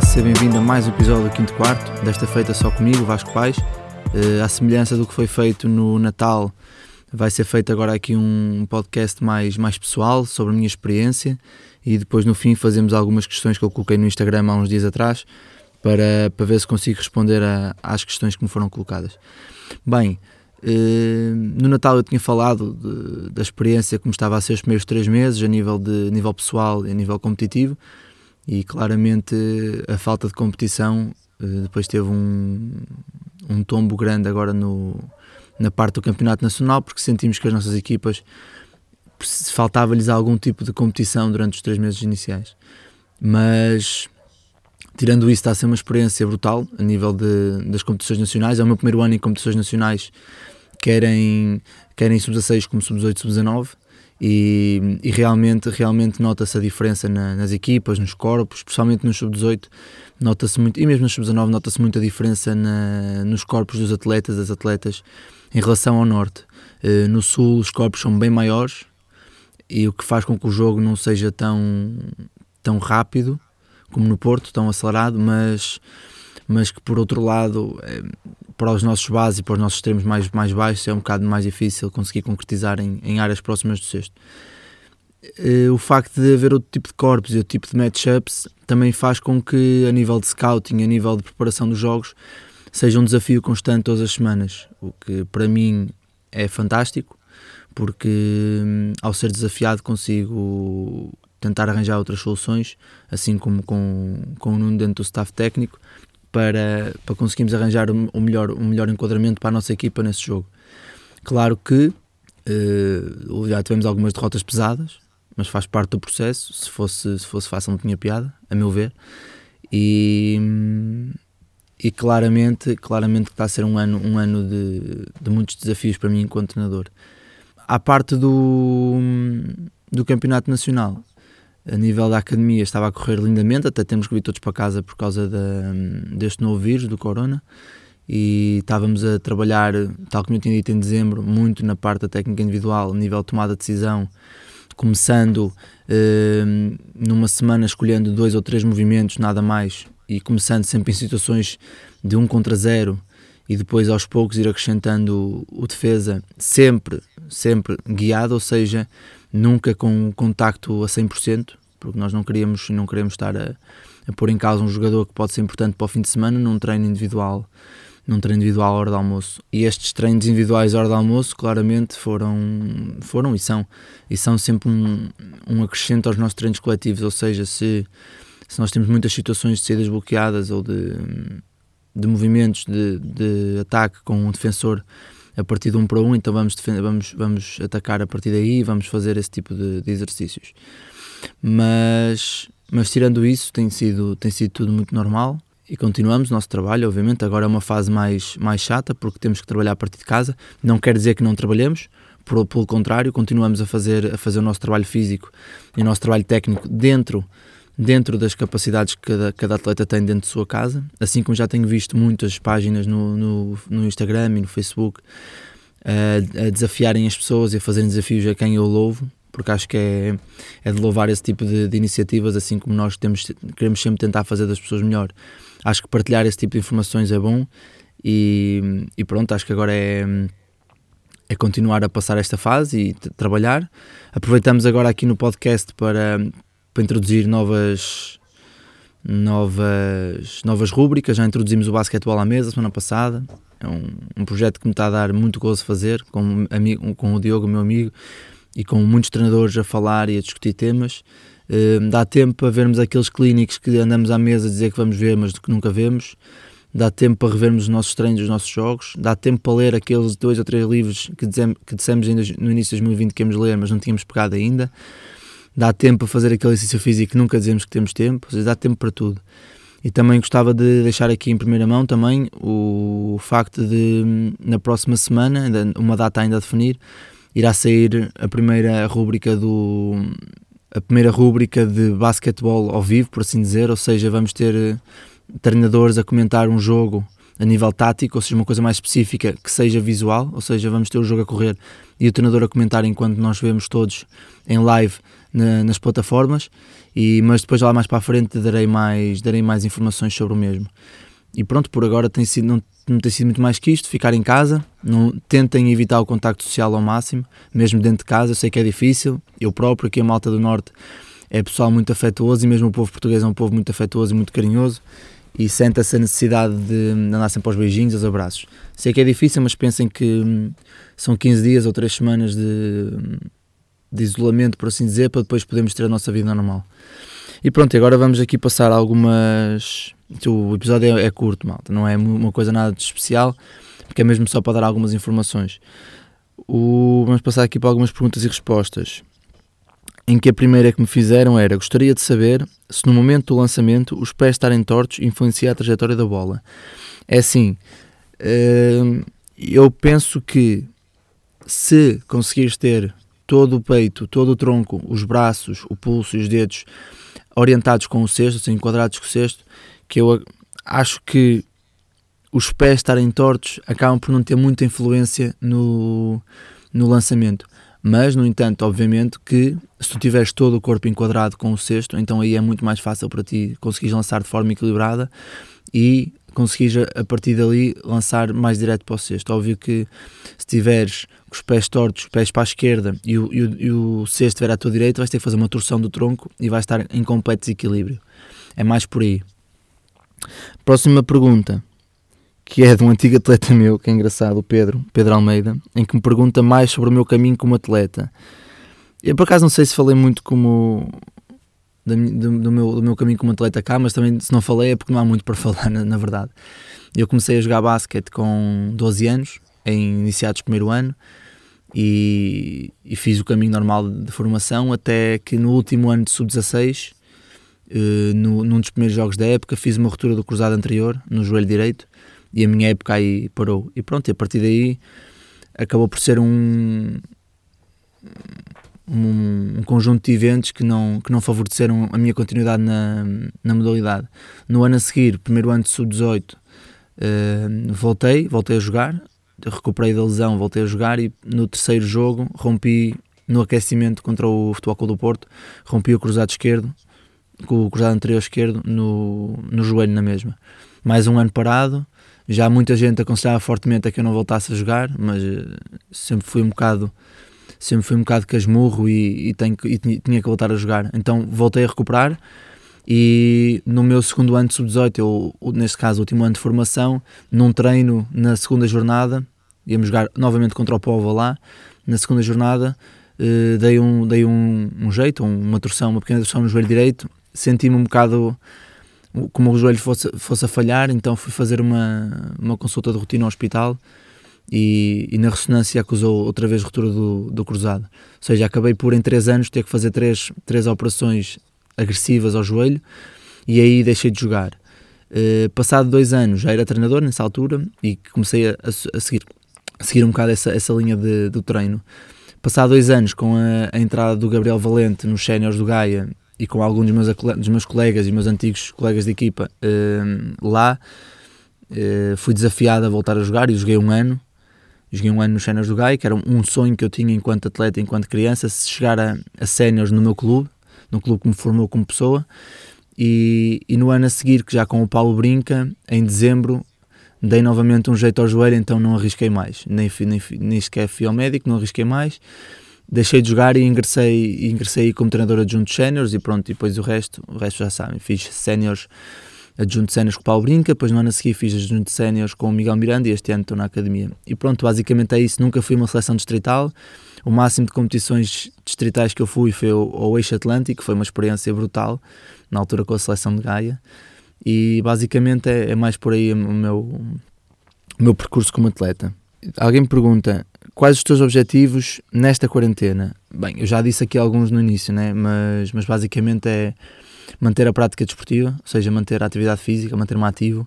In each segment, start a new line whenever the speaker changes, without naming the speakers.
Seja bem-vindo a mais um episódio do Quinto Quarto, desta feita só comigo, Vasco Pais. Uh, à semelhança do que foi feito no Natal, vai ser feito agora aqui um podcast mais, mais pessoal sobre a minha experiência e depois no fim fazemos algumas questões que eu coloquei no Instagram há uns dias atrás para, para ver se consigo responder a, às questões que me foram colocadas. Bem, uh, no Natal eu tinha falado de, da experiência como estava a ser os primeiros três meses a nível, de, nível pessoal e a nível competitivo e claramente a falta de competição uh, depois teve um, um tombo grande agora no, na parte do campeonato nacional porque sentimos que as nossas equipas faltava-lhes algum tipo de competição durante os três meses iniciais. Mas tirando isso está a ser uma experiência brutal a nível de, das competições nacionais. É o meu primeiro ano em competições nacionais querem, querem sub-16 como sub-18, sub-19 e, e, realmente, realmente nota-se a diferença na, nas equipas, nos corpos, especialmente no sub-18, nota-se muito, e mesmo no sub-19 nota-se muito a diferença na, nos corpos dos atletas, das atletas, em relação ao norte. Uh, no sul os corpos são bem maiores e o que faz com que o jogo não seja tão, tão rápido como no Porto, tão acelerado, mas, mas que por outro lado é, para os nossos bases e para os nossos extremos mais, mais baixos é um bocado mais difícil conseguir concretizar em, em áreas próximas do sexto. Uh, o facto de haver outro tipo de corpos e outro tipo de matchups também faz com que, a nível de scouting, a nível de preparação dos jogos, seja um desafio constante todas as semanas, o que para mim é fantástico, porque hum, ao ser desafiado consigo tentar arranjar outras soluções, assim como com, com o Nuno dentro do staff técnico, para, para conseguirmos arranjar o um melhor, um melhor enquadramento para a nossa equipa nesse jogo. Claro que uh, já tivemos algumas derrotas pesadas, mas faz parte do processo. Se fosse, se fosse fácil, não tinha piada, a meu ver. E, e claramente, claramente que está a ser um ano, um ano de, de muitos desafios para mim enquanto treinador. À parte do, do campeonato nacional, a nível da academia estava a correr lindamente, até temos que vir todos para casa por causa deste novo vírus, do corona, e estávamos a trabalhar, tal como eu tinha dito em dezembro, muito na parte da técnica individual, a nível de tomada de decisão, começando eh, numa semana escolhendo dois ou três movimentos, nada mais, e começando sempre em situações de um contra zero, e depois aos poucos ir acrescentando o defesa, sempre, sempre guiado, ou seja, nunca com contacto a 100%, porque nós não queríamos não queremos estar a, a pôr em causa um jogador que pode ser importante para o fim de semana num treino individual num treino individual à hora do almoço. E estes treinos individuais à hora do almoço, claramente, foram, foram e são, e são sempre um, um acrescento aos nossos treinos coletivos. Ou seja, se, se nós temos muitas situações de saídas bloqueadas ou de, de movimentos de, de ataque com um defensor a partir de um para um, então vamos, defender, vamos, vamos atacar a partir daí e vamos fazer esse tipo de, de, exercícios. Mas, mas tirando isso, tem sido, tem sido tudo muito normal e continuamos o nosso trabalho, obviamente. Agora é uma fase mais, mais chata porque temos que trabalhar a partir de casa. Não quer dizer que não trabalhemos, por, pelo contrário, continuamos a fazer, a fazer o nosso trabalho físico e o nosso trabalho técnico dentro dentro das capacidades que cada, cada atleta tem dentro de sua casa, assim como já tenho visto muitas páginas no, no, no Instagram e no Facebook a, a, desafiarem as pessoas e a fazerem desafios a quem eu louvo, porque acho que é, é de louvar esse tipo de, de, iniciativas, assim como nós temos, queremos sempre tentar fazer das pessoas melhor. Acho que partilhar esse tipo de informações é bom e, e pronto, acho que agora é é continuar a passar esta fase e trabalhar. Aproveitamos agora aqui no podcast para, para introduzir novas novas novas rúbricas. Já introduzimos o basquetebol à mesa semana passada. É um, um projeto que me está a dar muito gozo fazer com, amigo, com o Diogo, meu amigo, e com muitos treinadores a falar e a discutir temas. Uh, dá tempo para vermos aqueles clínicos que andamos à mesa a dizer que vamos ver, mas que nunca vemos. Dá tempo para revermos os nossos treinos, os nossos jogos. Dá tempo para ler aqueles dois ou três livros que, dizem, que dissemos no início de 2020 que íamos ler, mas não tínhamos pegado ainda dá tempo para fazer aquele exercício físico que nunca dizemos que temos tempo, ou seja, dá tempo para tudo. E também gostava de deixar aqui em primeira mão também o facto de na próxima semana, uma data ainda a definir, irá sair a primeira rúbrica do a primeira rúbrica de basquetebol ao vivo, por assim dizer, ou seja, vamos ter treinadores a comentar um jogo a nível tático, ou seja, uma coisa mais específica que seja visual, ou seja, vamos ter o jogo a correr e o treinador a comentar enquanto nós vemos todos em live na, nas plataformas, e, mas depois lá mais para a frente darei mais, darei mais informações sobre o mesmo. E pronto, por agora tem sido, não, não tem sido muito mais que isto, ficar em casa, não, tentem evitar o contacto social ao máximo, mesmo dentro de casa, eu sei que é difícil, eu próprio aqui a Malta do Norte é pessoal muito afetuoso e mesmo o povo português é um povo muito afetuoso e muito carinhoso e sente essa necessidade de andar sempre aos beijinhos, aos abraços. Sei que é difícil, mas pensem que hum, são 15 dias ou 3 semanas de, de isolamento, por assim dizer, para depois podermos ter a nossa vida normal. E pronto, agora vamos aqui passar algumas. O episódio é, é curto, malta, não é uma coisa nada de especial, porque é mesmo só para dar algumas informações. O... Vamos passar aqui para algumas perguntas e respostas em que a primeira que me fizeram era: gostaria de saber se no momento do lançamento os pés estarem tortos influencia a trajetória da bola. É assim, hum, eu penso que se conseguires ter todo o peito, todo o tronco, os braços, o pulso e os dedos orientados com o cesto, assim, enquadrados com o cesto, que eu acho que os pés estarem tortos acabam por não ter muita influência no, no lançamento. Mas, no entanto, obviamente que se tu tiveres todo o corpo enquadrado com o cesto, então aí é muito mais fácil para ti conseguires lançar de forma equilibrada e conseguires a partir dali lançar mais direto para o cesto. Óbvio que se tiveres com os pés tortos, os pés para a esquerda e o, e o, e o cesto estiver à tua direita, vais ter que fazer uma torção do tronco e vais estar em completo desequilíbrio. É mais por aí. Próxima pergunta que é de um antigo atleta meu, que é engraçado, o Pedro, Pedro Almeida, em que me pergunta mais sobre o meu caminho como atleta. Eu por acaso não sei se falei muito como do, do, meu, do meu caminho como atleta cá, mas também se não falei é porque não há muito para falar, na, na verdade. Eu comecei a jogar basquete com 12 anos, em iniciados primeiro ano, e, e, fiz o caminho normal de formação até que no último ano de sub-16, uh, no, num dos primeiros jogos da época, fiz uma ruptura do cruzado anterior no joelho direito e a minha época aí parou. E pronto, e a partir daí acabou por ser um, um, um, conjunto de eventos que não, que não favoreceram a minha continuidade na, na modalidade. No ano a seguir, primeiro ano de sub-18, uh, voltei, voltei a jogar, recuperei da lesão, voltei a jogar e no terceiro jogo rompi no aquecimento contra o Futebol Clube do Porto, rompi o cruzado esquerdo, com o cruzado anterior esquerdo no, no joelho na mesma. Mais um ano parado, já muita gente aconselhava fortemente a que eu não voltasse a jogar, mas eh, sempre fui um bocado sempre fui um bocado casmurro e, e, tenho, e tinha que voltar a jogar. Então voltei a recuperar e no meu segundo ano de sub-18, eu, neste caso, último ano de formação, num treino na segunda jornada, íamos jogar novamente contra o Povo lá, na segunda jornada, eh, dei, um, dei um, um jeito, uma torção, uma pequena torção no joelho direito, senti-me um bocado como o joelho fosse, fosse a falhar, então fui fazer uma, uma consulta de rotina ao hospital e, e na ressonância acusou outra vez ruptura do, do cruzado. Ou seja, acabei por em 3 anos ter que fazer três, três operações agressivas ao joelho e aí deixei de jogar. Uh, passado dois anos já era treinador nessa altura e comecei a, a, seguir, a seguir um bocado essa, essa linha de, do treino. Passado dois anos com a, a entrada do Gabriel Valente nos séniores do Gaia e com alguns dos meus, dos meus colegas e meus antigos colegas de equipa uh, lá, uh, fui desafiado a voltar a jogar e joguei um ano. Joguei um ano nos Séniores do Gai, que era um sonho que eu tinha enquanto atleta, enquanto criança, se chegar a, a Séniores no meu clube, no clube que me formou como pessoa. E, e no ano a seguir, que já com o Paulo Brinca, em dezembro, dei novamente um jeito ao joelho, então não arrisquei mais. Nem, nem, nem sequer fui ao médico, não arrisquei mais deixei de jogar e ingressei, ingressei como treinador adjunto séniores e pronto, e depois o resto, o resto já sabem, fiz séniores, adjunto séniores com o Paulo Brinca, depois no ano a seguir fiz adjunto séniores com o Miguel Miranda e este ano estou na academia. E pronto, basicamente é isso, nunca fui uma seleção distrital, o máximo de competições distritais que eu fui foi ao Eixo Atlântico, foi uma experiência brutal, na altura com a seleção de Gaia, e basicamente é, é mais por aí o meu, o meu percurso como atleta. Alguém me pergunta, Quais os teus objetivos nesta quarentena? Bem, eu já disse aqui alguns no início, né? mas, mas basicamente é manter a prática desportiva, ou seja, manter a atividade física, manter-me ativo,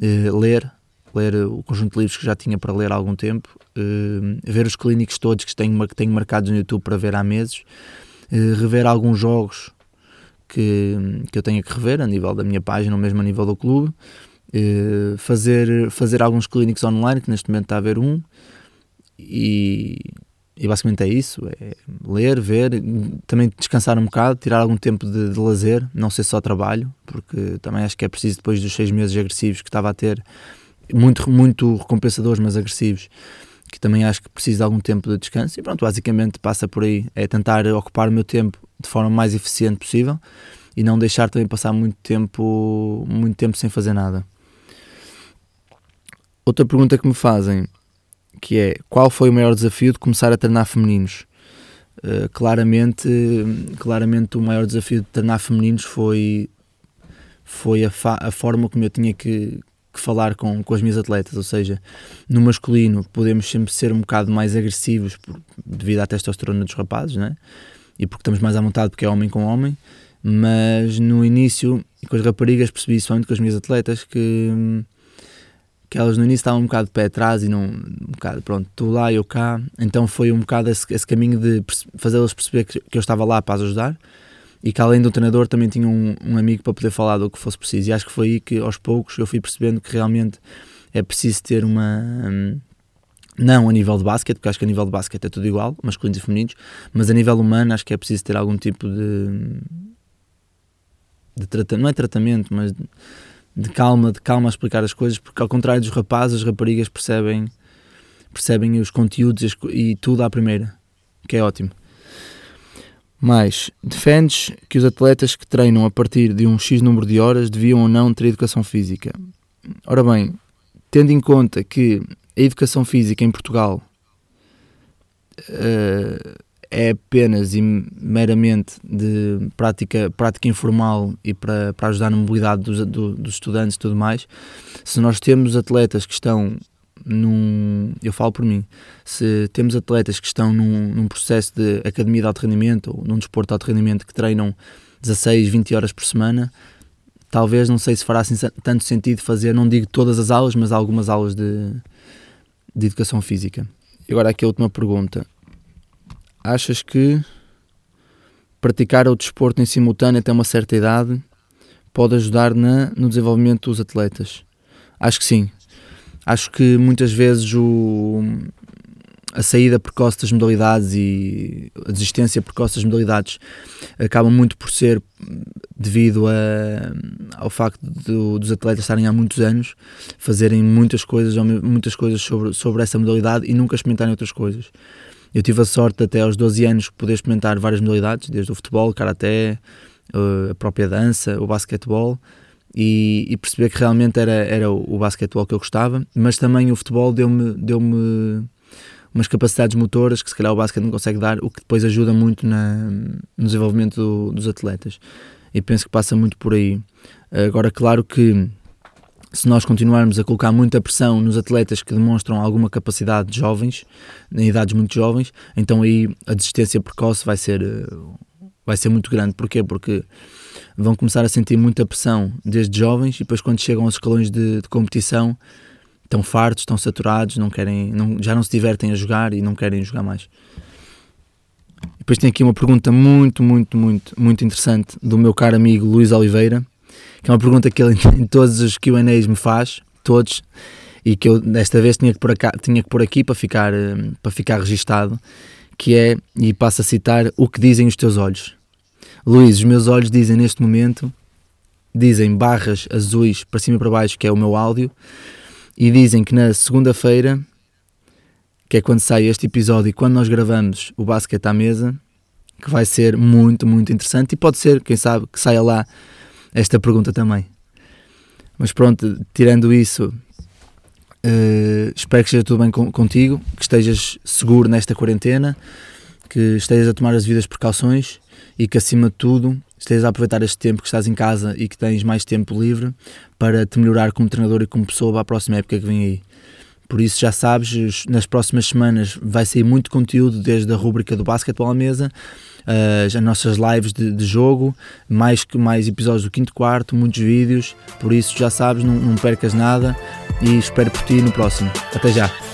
eh, ler, ler o conjunto de livros que já tinha para ler há algum tempo, eh, ver os clínicos todos que tenho, que tenho marcados no YouTube para ver há meses, eh, rever alguns jogos que, que eu tenho que rever a nível da minha página ou mesmo a nível do clube, Uh, fazer, fazer alguns clínicos online, que neste momento está a haver um, e, e basicamente é isso: é ler, ver, também descansar um bocado, tirar algum tempo de, de, lazer, não ser só trabalho, porque também acho que é preciso, depois dos seis meses agressivos que estava a ter, muito, muito recompensadores, mas agressivos, que também acho que preciso de algum tempo de descanso. E pronto, basicamente passa por aí: é tentar ocupar o meu tempo de forma mais eficiente possível e não deixar também passar muito tempo, muito tempo sem fazer nada. Outra pergunta que me fazem que é qual foi o maior desafio de começar a treinar femininos? Uh, claramente, claramente o maior desafio de treinar femininos foi, foi a, a forma como eu tinha que, que falar com, com as minhas atletas, ou seja, no masculino podemos sempre ser um bocado mais agressivos por, devido à testosterona dos rapazes, né? e porque estamos mais à vontade porque é homem com homem, mas no início, com as raparigas percebi, somente com as minhas atletas, que que elas no início estavam um bocado de pé atrás e não, um bocado, pronto, tu lá, eu cá, então foi um bocado esse, esse caminho de fazê-las perceber que, que, eu estava lá para as ajudar e que além do treinador também tinha um, um, amigo para poder falar do que fosse preciso. E acho que foi aí que aos poucos eu fui percebendo que realmente é preciso ter uma... Hum, não a nível de basquete, porque acho que a nível de basquete é tudo igual, masculinos e femininos, mas a nível humano acho que é preciso ter algum tipo de, de tratamento, não é tratamento, mas de calma, de calma a explicar as coisas, porque ao contrário dos rapazes, as raparigas percebem, percebem os conteúdos e tudo à primeira, que é ótimo. Mas defendes que os atletas que treinam a partir de um X número de horas deviam ou não ter educação física. Ora bem, tendo em conta que a educação física em Portugal uh, é apenas e meramente de prática, prática informal e para, para ajudar na mobilidade dos, do, dos estudantes e tudo mais, se nós temos atletas que estão num. Eu falo por mim, se temos atletas que estão num, num processo de academia de alto rendimento ou num desporto de alto rendimento que treinam 16, 20 horas por semana, talvez não sei se fará assim, tanto sentido fazer, não digo todas as aulas, mas algumas aulas de, de educação física. E agora aqui a última pergunta achas que praticar o desporto em simultâneo até uma certa idade pode ajudar na, no desenvolvimento dos atletas? Acho que sim. Acho que muitas vezes o, a saída precoce das modalidades e a desistência precoce das modalidades acaba muito por ser devido a, ao facto de, dos atletas estarem há muitos anos, fazerem muitas coisas, muitas coisas sobre, sobre essa modalidade e nunca experimentarem outras coisas. Eu tive a sorte até aos 12 anos de poder experimentar várias modalidades, desde o futebol, o karaté, eh, a própria dança, o basquetebol, e, e perceber que realmente era, era o, basquetebol que eu gostava, mas também o futebol deu-me deu umas capacidades motoras que se calhar o basquete não consegue dar, o que depois ajuda muito na, no desenvolvimento do, dos atletas. E penso que passa muito por aí. Agora, claro que se nós continuarmos a colocar muita pressão nos atletas que demonstram alguma capacidade de jovens, em idades muito jovens, então aí a desistência precoce vai ser, eh, vai ser muito grande. Porquê? Porque vão começar a sentir muita pressão desde jovens e depois quando chegam aos escalões de, de competição estão fartos, estão saturados, não querem, não, já não se divertem a jogar e não querem jogar mais. Depois tem aqui uma pergunta muito, muito, muito, muito interessante do meu caro amigo Luís Oliveira que é uma pergunta que ele em todos os QAs me faz, todos, e que eu desta vez tinha que pôr, aqui, tinha que aqui para ficar, eh, para ficar registado, que é, e passo a citar, o que dizem os teus olhos. Luís, os meus olhos dizem neste momento, dizem barras azuis para cima e para baixo, que é o meu áudio, e dizem que na segunda-feira, que é quando sai este episódio e quando nós gravamos o basquete à mesa, que vai ser muito, muito interessante e pode ser, quem sabe, que saia lá esta pergunta também. Mas pronto, tirando isso, uh, espero que esteja tudo bem contigo, que estejas seguro nesta quarentena, que estejas a tomar as devidas precauções e que acima de tudo estejas a aproveitar este tempo que estás em casa e que tens mais tempo livre para te melhorar como treinador e como pessoa para a próxima época que vem aí. Por isso já sabes, nas próximas semanas vai sair muito conteúdo desde a rúbrica do basquetebol à mesa uh, as nossas lives de, de, jogo, mais, mais episódios do quinto quarto, muitos vídeos, por isso já sabes, não, não percas nada e espero por ti no próximo. Até já!